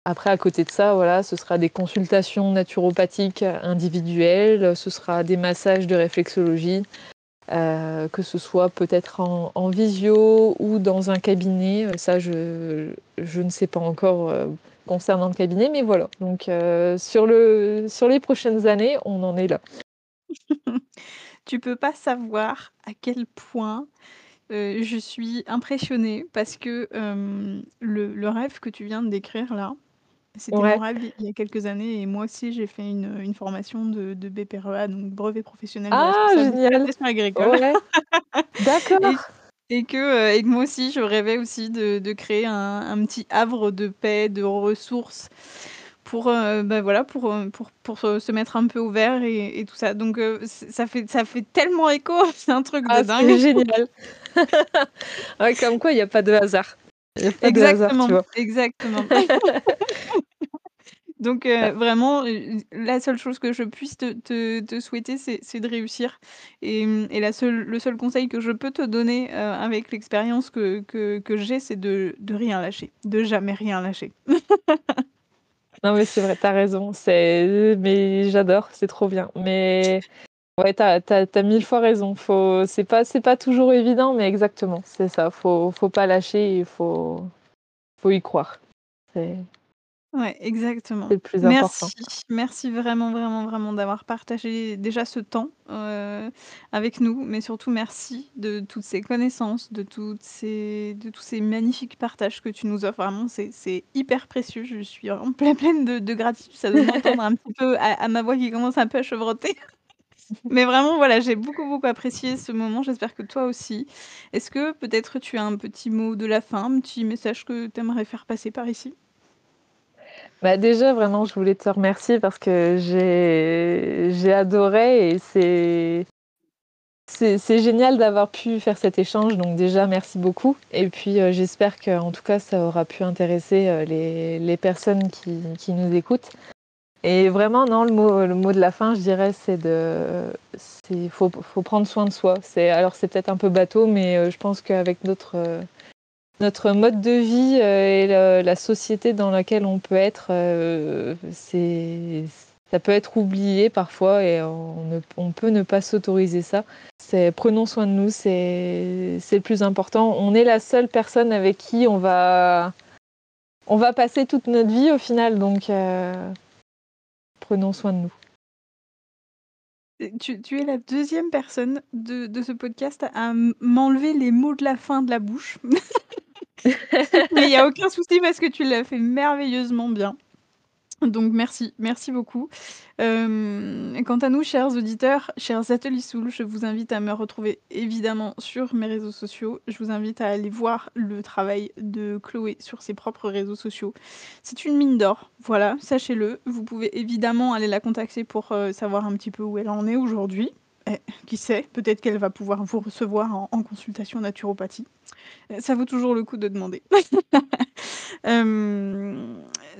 après, à côté de ça, voilà, ce sera des consultations naturopathiques individuelles, ce sera des massages de réflexologie, euh, que ce soit peut-être en, visio ou dans un cabinet. Euh, ça, je, je ne sais pas encore euh, concernant le cabinet, mais voilà. Donc, sur, le, sur les prochaines années, on en est là. (laughs) tu peux pas savoir à quel point je suis impressionnée parce que le, le, rêve que tu viens de décrire là, c'était mon rêve il y a quelques années et moi aussi j'ai fait une, une formation de, de BPREA, donc brevet professionnel de Ah, génial! agricole. (laughs) D'accord. Et, que, euh, et que moi aussi je rêvais aussi de, de créer un, un petit havre de paix, de ressources pour, euh, bah voilà, pour, euh, pour, pour se mettre un peu au vert et, et tout ça. Donc ça, fait, ça fait tellement écho, (laughs) c'est un truc de ah, dingue. c'est génial. (laughs) Ouais, comme quoi il n'y a pas de hasard. Exactement, exactement. (laughs) Donc heu, vraiment, heu, la seule chose que je puisse te te te souhaiter, c'est de réussir et et la seule le seul conseil que je peux te donner, heu, avec l'expérience que que que j'ai, c'est de de rien lâcher, de jamais rien lâcher. (laughs) Non, mais c'est vrai, tu as raison, c'est mais j'adore, c'est trop bien. Mais ouais, tu as tu as tu as 1000 fois raison. Faut c'est pas c'est pas toujours évident, mais exactement, c'est ça. Faut faut pas lâcher, il faut faut y croire. C'est Ouais, exactement. c'est le plus Merci, important. merci vraiment, vraiment, vraiment d'avoir partagé déjà ce temps, heu, avec nous, mais surtout merci de toutes ces connaissances, de toutes ces de tous ces magnifiques partages que tu nous offres. Vraiment, c'est c'est hyper précieux. Je suis vraiment (laughs) pleine pleine de de gratitude. Ça doit m'entendre un petit peu à à ma voix qui commence un peu à chevrotter. (laughs) Mais vraiment, voilà, j'ai beaucoup, beaucoup apprécié ce moment. J'espère que toi aussi. Est-ce que peut-être tu as un petit mot de la fin, un petit message que tu aimerais faire passer par ici? Bah, déjà, vraiment, je voulais te remercier parce que j'ai adoré et c'est génial d'avoir pu faire cet échange. Donc déjà, merci beaucoup et puis, heu, j'espère qu'en tout cas, ça aura pu intéresser, heu, les les personnes qui qui nous écoutent et vraiment, non, le mot le mot de la fin, je dirais, c'est de faut faut prendre soin de soi. Alors c'est peut-être un peu bateau, mais, heu, je pense qu'avec heu, notre mode de vie, heu et la société dans laquelle on peut être, heu, c'est ça peut être oublié parfois et on ne peut ne pas s'autoriser ça. C'est prenons soin de nous, c'est le plus important. On est la seule personne avec qui on va on va passer toute notre vie au final, donc heu, prenons soin de nous. Tu es la deuxième personne de de ce podcast à m'enlever les mots de la fin de la bouche. (laughs) Mais il y a aucun souci parce que tu l'as fait merveilleusement bien. Donc merci, merci beaucoup. Hem, quant à nous, chers auditeurs, chers Ateliers Soul, je vous invite à me retrouver évidemment sur mes réseaux sociaux. Je vous invite à aller voir le travail de Chloé sur ses propres réseaux sociaux. C'est une mine d'or, voilà, sachez-le. Vous pouvez évidemment aller la contacter pour, heu, savoir un petit peu où elle en est aujourd'hui. Et qui sait, peut-être qu'elle va pouvoir vous recevoir en consultation naturopathie. Heu, ça vaut toujours le coup de demander. (laughs)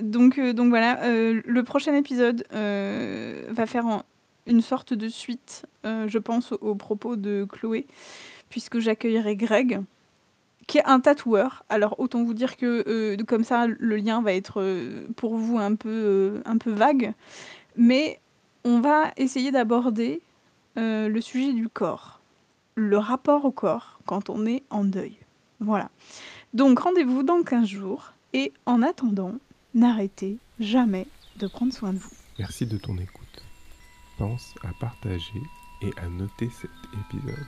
donc heu, donc voilà, heu, le prochain épisode, heu, va faire une sorte de suite, je pense aux propos de Chloé, puisque j'accueillerai Greg, qui est un tatoueur. Alors autant vous dire que, comme ça, le lien va être, pour vous un peu, vague, mais on va essayer d'aborder, le sujet du corps, le rapport au corps quand on est en deuil. Voilà. Donc rendez-vous dans 15 jours et en attendant, n'arrêtez jamais de prendre soin de vous. Merci de ton écoute. Pense à partager et à noter cet épisode.